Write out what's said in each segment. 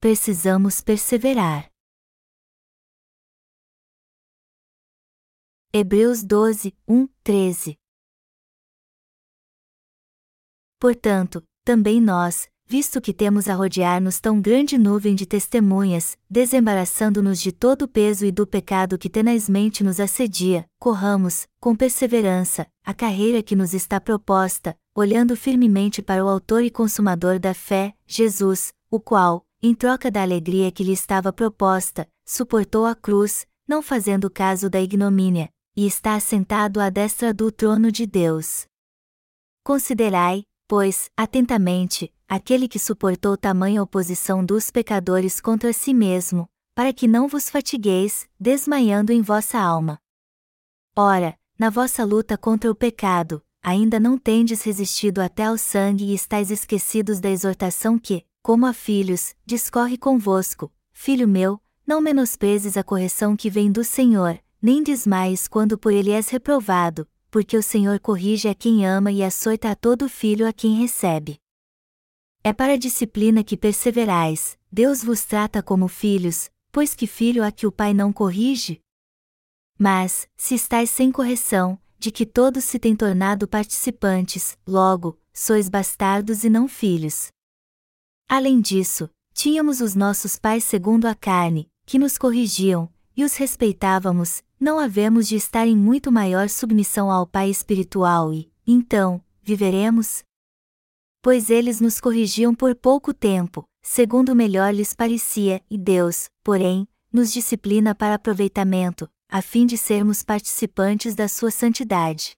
precisamos perseverar. Hebreus 12, 1, 13 Portanto, também nós, visto que temos a rodear-nos tão grande nuvem de testemunhas, desembaraçando-nos de todo o peso e do pecado que tenazmente nos assedia, corramos, com perseverança, a carreira que nos está proposta, olhando firmemente para o Autor e Consumador da fé, Jesus, o qual, em troca da alegria que lhe estava proposta, suportou a cruz, não fazendo caso da ignomínia, e está assentado à destra do trono de Deus. Considerai, pois, atentamente, aquele que suportou tamanha oposição dos pecadores contra si mesmo, para que não vos fatigueis, desmaiando em vossa alma. Ora, na vossa luta contra o pecado, ainda não tendes resistido até ao sangue e estáis esquecidos da exortação que, como a filhos, discorre convosco, filho meu, não menosprezes a correção que vem do Senhor, nem desmaies quando por ele és reprovado, porque o Senhor corrige a quem ama e açoita a todo filho a quem recebe. É para a disciplina que perseverais, Deus vos trata como filhos, pois que filho há que o pai não corrige? Mas, se estáis sem correção, de que todos se têm tornado participantes, logo, sois bastardos e não filhos. Além disso, tínhamos os nossos pais segundo a carne, que nos corrigiam, e os respeitávamos, não havemos de estar em muito maior submissão ao Pai espiritual e, então, viveremos? Pois eles nos corrigiam por pouco tempo, segundo melhor lhes parecia, e Deus, porém, nos disciplina para aproveitamento, a fim de sermos participantes da sua santidade.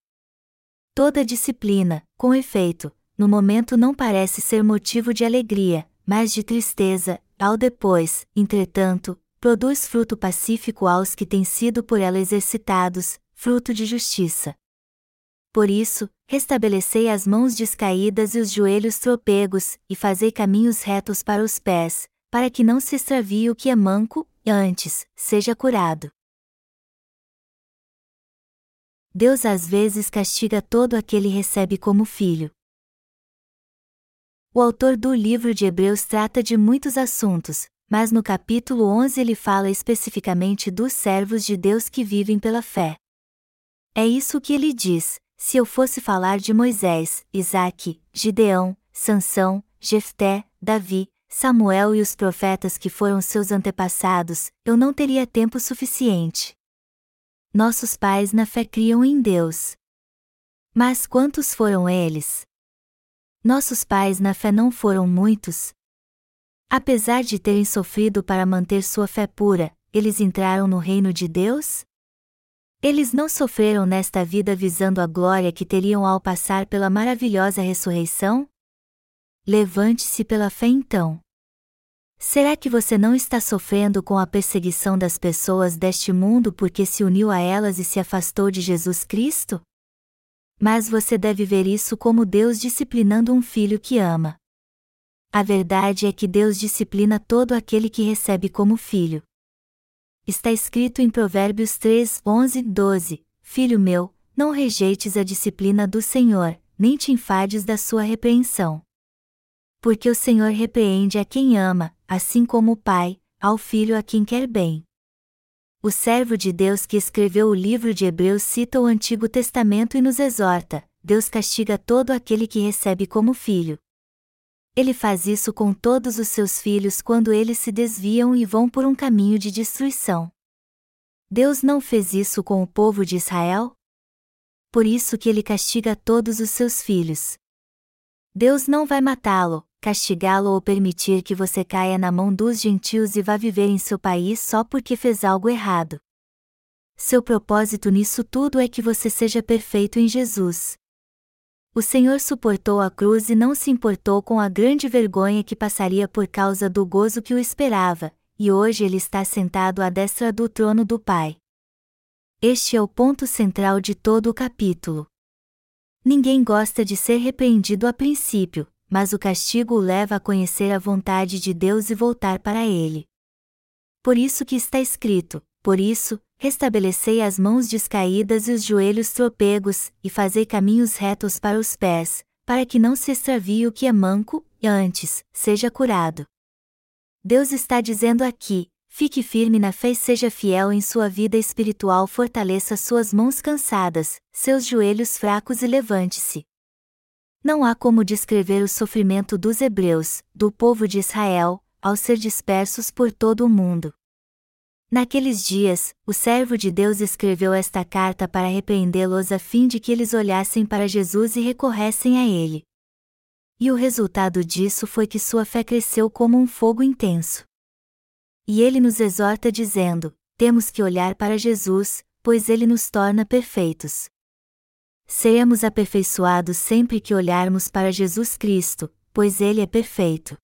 Toda disciplina, com efeito, no momento não parece ser motivo de alegria, mas de tristeza, ao depois, entretanto, produz fruto pacífico aos que têm sido por ela exercitados, fruto de justiça. Por isso, restabelecei as mãos descaídas e os joelhos tropegos, e fazei caminhos retos para os pés, para que não se extravie o que é manco, e antes, seja curado. Deus às vezes castiga todo aquele que recebe como filho. O autor do livro de Hebreus trata de muitos assuntos, mas no capítulo 11 ele fala especificamente dos servos de Deus que vivem pela fé. É isso que ele diz: se eu fosse falar de Moisés, Isaque, Gideão, Sansão, Jefté, Davi, Samuel e os profetas que foram seus antepassados, eu não teria tempo suficiente. Nossos pais na fé criam em Deus. Mas quantos foram eles? Nossos pais na fé não foram muitos, Apesar de terem sofrido para manter sua fé pura, eles entraram no reino de Deus? Eles não sofreram nesta vida visando a glória que teriam ao passar pela maravilhosa ressurreição? Levante-se pela fé então. Será que você não está sofrendo com a perseguição das pessoas deste mundo porque se uniu a elas e se afastou de Jesus Cristo? Mas você deve ver isso como Deus disciplinando um filho que ama. A verdade é que Deus disciplina todo aquele que recebe como filho. Está escrito em Provérbios 3, 11, 12: Filho meu, não rejeites a disciplina do Senhor, nem te enfades da sua repreensão. Porque o Senhor repreende a quem ama, assim como o Pai, ao filho a quem quer bem. O servo de Deus que escreveu o livro de Hebreus cita o Antigo Testamento e nos exorta: Deus castiga todo aquele que recebe como filho. Ele faz isso com todos os seus filhos quando eles se desviam e vão por um caminho de destruição. Deus não fez isso com o povo de Israel? Por isso que ele castiga todos os seus filhos. Deus não vai matá-lo, castigá-lo ou permitir que você caia na mão dos gentios e vá viver em seu país só porque fez algo errado. Seu propósito nisso tudo é que você seja perfeito em Jesus. O Senhor suportou a cruz e não se importou com a grande vergonha que passaria por causa do gozo que o esperava, e hoje ele está sentado à destra do trono do Pai. Este é o ponto central de todo o capítulo. Ninguém gosta de ser repreendido a princípio, mas o castigo o leva a conhecer a vontade de Deus e voltar para ele. Por isso que está escrito: Por isso, restabelecei as mãos descaídas e os joelhos tropegos, e fazei caminhos retos para os pés, para que não se extravie o que é manco, e antes, seja curado. Deus está dizendo aqui: fique firme na fé e seja fiel em sua vida espiritual, fortaleça suas mãos cansadas, seus joelhos fracos e levante-se. Não há como descrever o sofrimento dos hebreus, do povo de Israel, ao ser dispersos por todo o mundo. Naqueles dias, o servo de Deus escreveu esta carta para repreendê-los a fim de que eles olhassem para Jesus e recorressem a ele. E o resultado disso foi que sua fé cresceu como um fogo intenso. E ele nos exorta dizendo: temos que olhar para Jesus, pois ele nos torna perfeitos. Seremos aperfeiçoados sempre que olharmos para Jesus Cristo, pois ele é perfeito.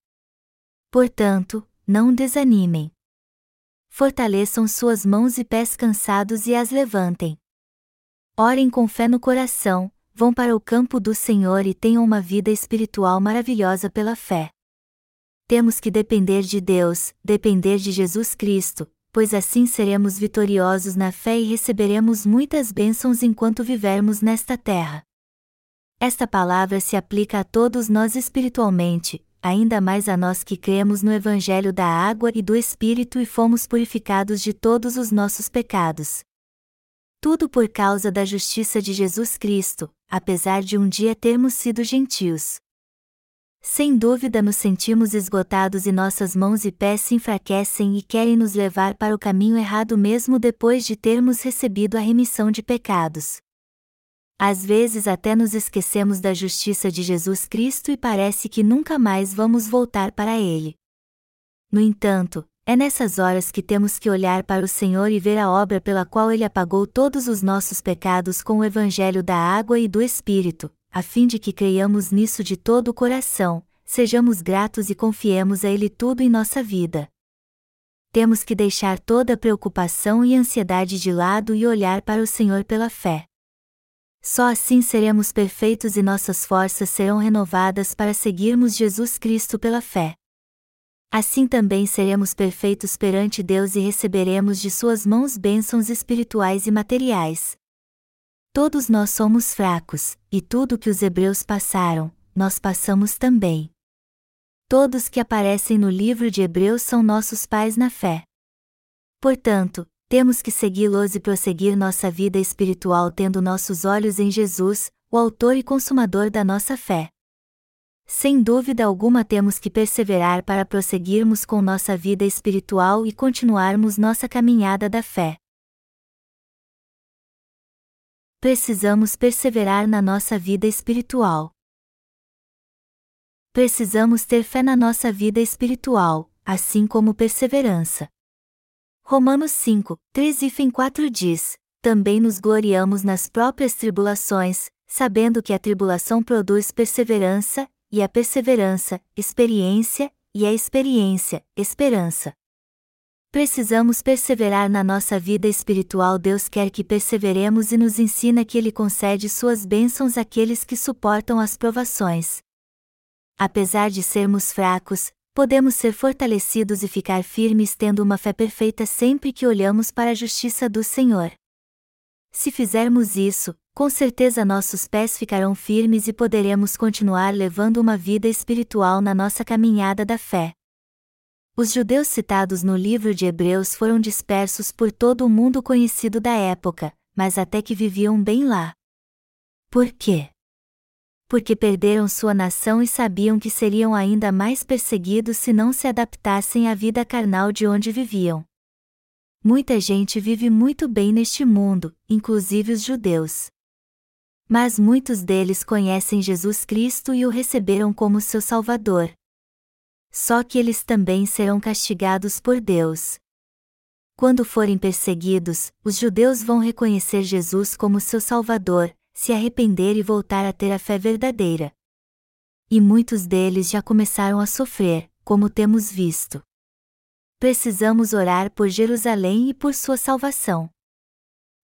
Portanto, não desanimem. Fortaleçam suas mãos e pés cansados e as levantem. Orem com fé no coração, vão para o campo do Senhor e tenham uma vida espiritual maravilhosa pela fé. Temos que depender de Deus, depender de Jesus Cristo, pois assim seremos vitoriosos na fé e receberemos muitas bênçãos enquanto vivermos nesta terra. Esta palavra se aplica a todos nós espiritualmente, ainda mais a nós que cremos no Evangelho da água e do Espírito e fomos purificados de todos os nossos pecados. Tudo por causa da justiça de Jesus Cristo, apesar de um dia termos sido gentios. Sem dúvida nos sentimos esgotados e nossas mãos e pés se enfraquecem e querem nos levar para o caminho errado mesmo depois de termos recebido a remissão de pecados. Às vezes até nos esquecemos da justiça de Jesus Cristo e parece que nunca mais vamos voltar para Ele. No entanto, é nessas horas que temos que olhar para o Senhor e ver a obra pela qual Ele apagou todos os nossos pecados com o Evangelho da água e do Espírito, a fim de que creiamos nisso de todo o coração, sejamos gratos e confiemos a Ele tudo em nossa vida. Temos que deixar toda preocupação e ansiedade de lado e olhar para o Senhor pela fé. Só assim seremos perfeitos e nossas forças serão renovadas para seguirmos Jesus Cristo pela fé. Assim também seremos perfeitos perante Deus e receberemos de Suas mãos bênçãos espirituais e materiais. Todos nós somos fracos, e tudo que os hebreus passaram, nós passamos também. Todos que aparecem no livro de Hebreus são nossos pais na fé. Portanto, temos que segui-los e prosseguir nossa vida espiritual tendo nossos olhos em Jesus, o Autor e Consumador da nossa fé. Sem dúvida alguma temos que perseverar para prosseguirmos com nossa vida espiritual e continuarmos nossa caminhada da fé. Precisamos perseverar na nossa vida espiritual. Precisamos ter fé na nossa vida espiritual, assim como perseverança. Romanos 5, 3 e 4 diz: Também nos gloriamos nas próprias tribulações, sabendo que a tribulação produz perseverança, e a perseverança, experiência, e a experiência, esperança. Precisamos perseverar na nossa vida espiritual. Deus quer que perseveremos e nos ensina que Ele concede suas bênçãos àqueles que suportam as provações. Apesar de sermos fracos, podemos ser fortalecidos e ficar firmes tendo uma fé perfeita sempre que olhamos para a justiça do Senhor. Se fizermos isso, com certeza nossos pés ficarão firmes e poderemos continuar levando uma vida espiritual na nossa caminhada da fé. Os judeus citados no livro de Hebreus foram dispersos por todo o mundo conhecido da época, mas até que viviam bem lá. Por quê? porque perderam sua nação e sabiam que seriam ainda mais perseguidos se não se adaptassem à vida carnal de onde viviam. Muita gente vive muito bem neste mundo, inclusive os judeus. Mas muitos deles conhecem Jesus Cristo e o receberam como seu Salvador. Só que eles também serão castigados por Deus. Quando forem perseguidos, os judeus vão reconhecer Jesus como seu Salvador, se arrepender e voltar a ter a fé verdadeira. E muitos deles já começaram a sofrer, como temos visto. Precisamos orar por Jerusalém e por sua salvação.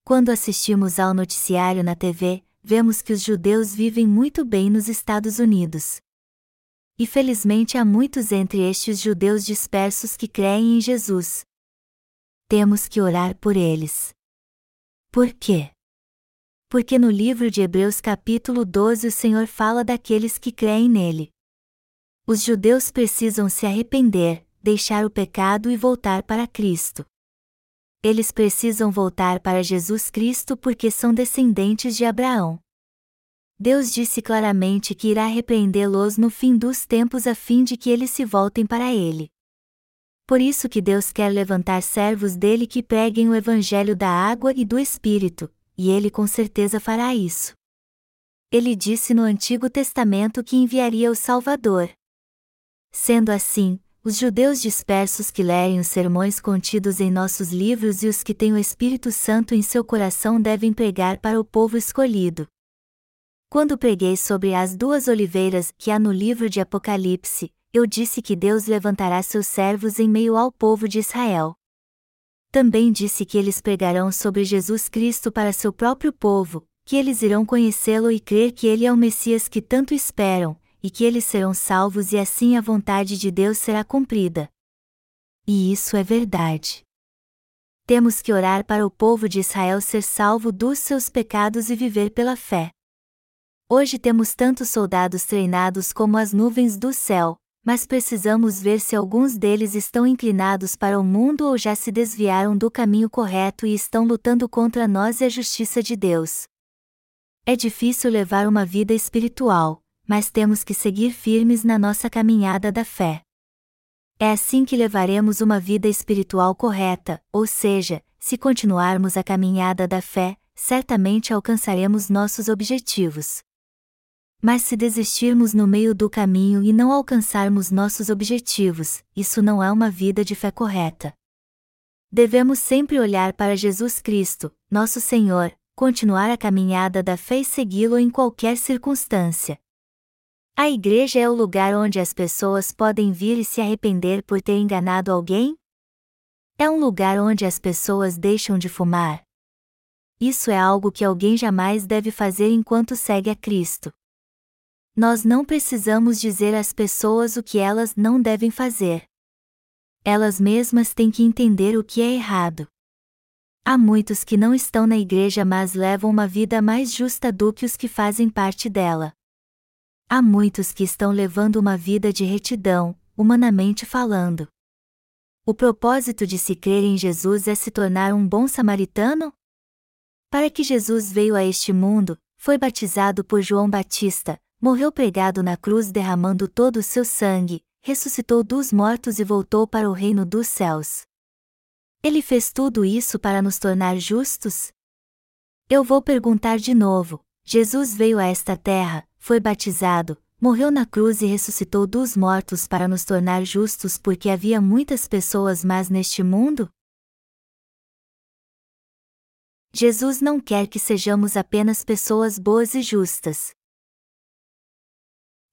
Quando assistimos ao noticiário na TV, vemos que os judeus vivem muito bem nos Estados Unidos. E felizmente há muitos entre estes judeus dispersos que creem em Jesus. Temos que orar por eles. Por quê? porque no livro de Hebreus capítulo 12 o Senhor fala daqueles que creem nele. Os judeus precisam se arrepender, deixar o pecado e voltar para Cristo. Eles precisam voltar para Jesus Cristo porque são descendentes de Abraão. Deus disse claramente que irá repreendê-los no fim dos tempos a fim de que eles se voltem para Ele. Por isso que Deus quer levantar servos dele que preguem o Evangelho da água e do Espírito, e Ele com certeza fará isso. Ele disse no Antigo Testamento que enviaria o Salvador. Sendo assim, os judeus dispersos que lerem os sermões contidos em nossos livros e os que têm o Espírito Santo em seu coração devem pregar para o povo escolhido. Quando preguei sobre as duas oliveiras que há no livro de Apocalipse, eu disse que Deus levantará seus servos em meio ao povo de Israel. Também disse que eles pregarão sobre Jesus Cristo para seu próprio povo, que eles irão conhecê-lo e crer que ele é o Messias que tanto esperam, e que eles serão salvos e assim a vontade de Deus será cumprida. E isso é verdade. Temos que orar para o povo de Israel ser salvo dos seus pecados e viver pela fé. Hoje temos tantos soldados treinados como as nuvens do céu, mas precisamos ver se alguns deles estão inclinados para o mundo ou já se desviaram do caminho correto e estão lutando contra nós e a justiça de Deus. É difícil levar uma vida espiritual, mas temos que seguir firmes na nossa caminhada da fé. É assim que levaremos uma vida espiritual correta, ou seja, se continuarmos a caminhada da fé, certamente alcançaremos nossos objetivos. Mas se desistirmos no meio do caminho e não alcançarmos nossos objetivos, isso não é uma vida de fé correta. Devemos sempre olhar para Jesus Cristo, nosso Senhor, continuar a caminhada da fé e segui-lo em qualquer circunstância. A igreja é o lugar onde as pessoas podem vir e se arrepender por ter enganado alguém? É um lugar onde as pessoas deixam de fumar. Isso é algo que alguém jamais deve fazer enquanto segue a Cristo. Nós não precisamos dizer às pessoas o que elas não devem fazer. Elas mesmas têm que entender o que é errado. Há muitos que não estão na igreja mas levam uma vida mais justa do que os que fazem parte dela. Há muitos que estão levando uma vida de retidão, humanamente falando. O propósito de se crer em Jesus é se tornar um bom samaritano? Para que Jesus veio a este mundo, foi batizado por João Batista, morreu pregado na cruz derramando todo o seu sangue, ressuscitou dos mortos e voltou para o reino dos céus. Ele fez tudo isso para nos tornar justos? Eu vou perguntar de novo: Jesus veio a esta terra, foi batizado, morreu na cruz e ressuscitou dos mortos para nos tornar justos porque havia muitas pessoas más neste mundo? Jesus não quer que sejamos apenas pessoas boas e justas.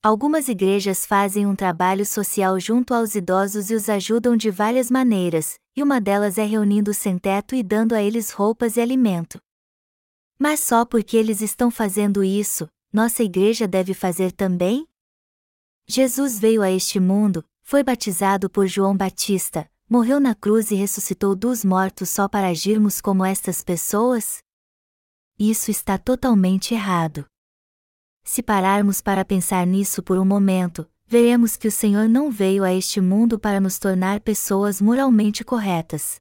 Algumas igrejas fazem um trabalho social junto aos idosos e os ajudam de várias maneiras, e uma delas é reunindo sem teto e dando a eles roupas e alimento. Mas só porque eles estão fazendo isso, nossa igreja deve fazer também? Jesus veio a este mundo, foi batizado por João Batista, morreu na cruz e ressuscitou dos mortos só para agirmos como estas pessoas? Isso está totalmente errado. Se pararmos para pensar nisso por um momento, veremos que o Senhor não veio a este mundo para nos tornar pessoas moralmente corretas.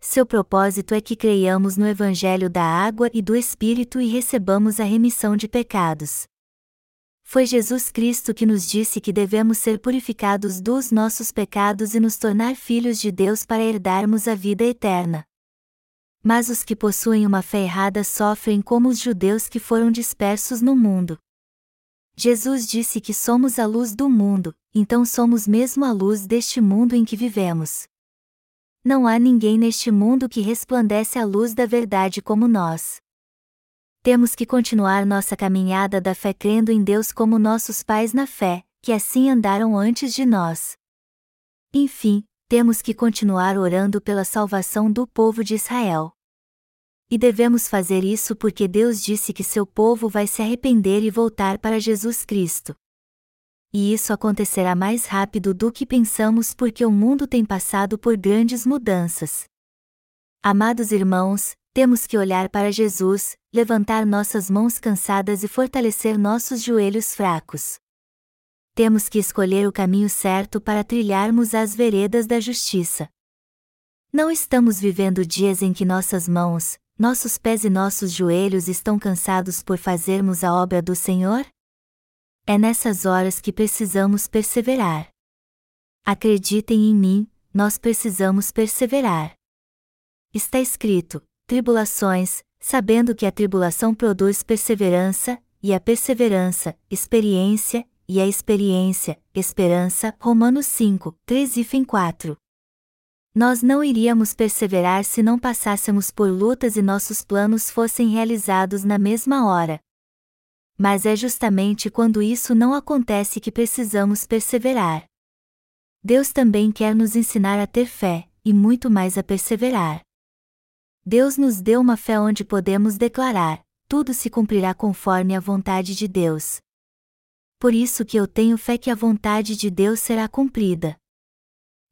Seu propósito é que creiamos no Evangelho da água e do Espírito e recebamos a remissão de pecados. Foi Jesus Cristo que nos disse que devemos ser purificados dos nossos pecados e nos tornar filhos de Deus para herdarmos a vida eterna. Mas os que possuem uma fé errada sofrem como os judeus que foram dispersos no mundo. Jesus disse que somos a luz do mundo, então somos mesmo a luz deste mundo em que vivemos. Não há ninguém neste mundo que resplandece a luz da verdade como nós. Temos que continuar nossa caminhada da fé crendo em Deus como nossos pais na fé, que assim andaram antes de nós. Enfim, temos que continuar orando pela salvação do povo de Israel. E devemos fazer isso porque Deus disse que seu povo vai se arrepender e voltar para Jesus Cristo e isso acontecerá mais rápido do que pensamos porque o mundo tem passado por grandes mudanças. Amados irmãos, temos que olhar para Jesus, levantar nossas mãos cansadas e fortalecer nossos joelhos fracos. temos que escolher o caminho certo para trilharmos as veredas da justiça. Não estamos vivendo dias em que nossas mãos, nossos pés e nossos joelhos estão cansados por fazermos a obra do Senhor? É nessas horas que precisamos perseverar. Acreditem em mim, nós precisamos perseverar. Está escrito: tribulações, sabendo que a tribulação produz perseverança, e a perseverança, experiência, e a experiência, esperança. Romanos 5, 3 e fim 4. Nós não iríamos perseverar se não passássemos por lutas e nossos planos fossem realizados na mesma hora. Mas é justamente quando isso não acontece que precisamos perseverar. Deus também quer nos ensinar a ter fé, e muito mais a perseverar. Deus nos deu uma fé onde podemos declarar: tudo se cumprirá conforme a vontade de Deus. Por isso que eu tenho fé que a vontade de Deus será cumprida.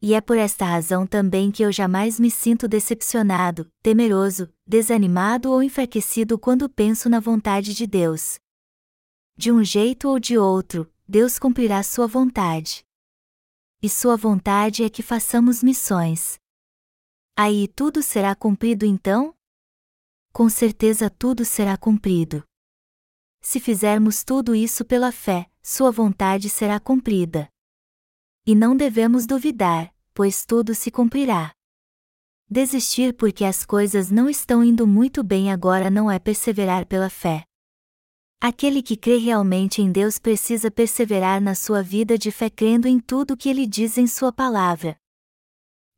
E é por esta razão também que eu jamais me sinto decepcionado, temeroso, desanimado ou enfraquecido quando penso na vontade de Deus. De um jeito ou de outro, Deus cumprirá sua vontade. E sua vontade é que façamos missões. Aí tudo será cumprido então? Com certeza tudo será cumprido. Se fizermos tudo isso pela fé, sua vontade será cumprida. E não devemos duvidar, pois tudo se cumprirá. Desistir porque as coisas não estão indo muito bem agora não é perseverar pela fé. Aquele que crê realmente em Deus precisa perseverar na sua vida de fé crendo em tudo o que ele diz em sua palavra.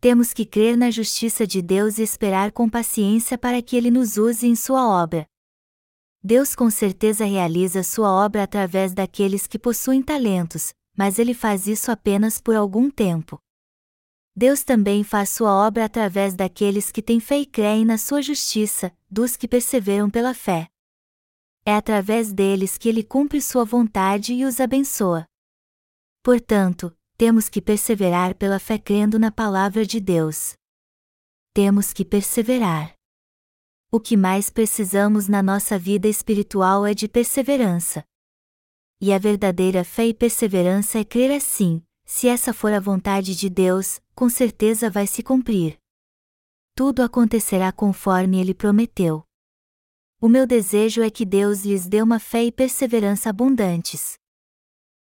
Temos que crer na justiça de Deus e esperar com paciência para que ele nos use em sua obra. Deus com certeza realiza sua obra através daqueles que possuem talentos, mas ele faz isso apenas por algum tempo. Deus também faz sua obra através daqueles que têm fé e creem na sua justiça, dos que perseveram pela fé. É através deles que ele cumpre sua vontade e os abençoa. Portanto, temos que perseverar pela fé crendo na palavra de Deus. Temos que perseverar. O que mais precisamos na nossa vida espiritual é de perseverança. E a verdadeira fé e perseverança é crer assim: se essa for a vontade de Deus, com certeza vai se cumprir. Tudo acontecerá conforme ele prometeu. O meu desejo é que Deus lhes dê uma fé e perseverança abundantes.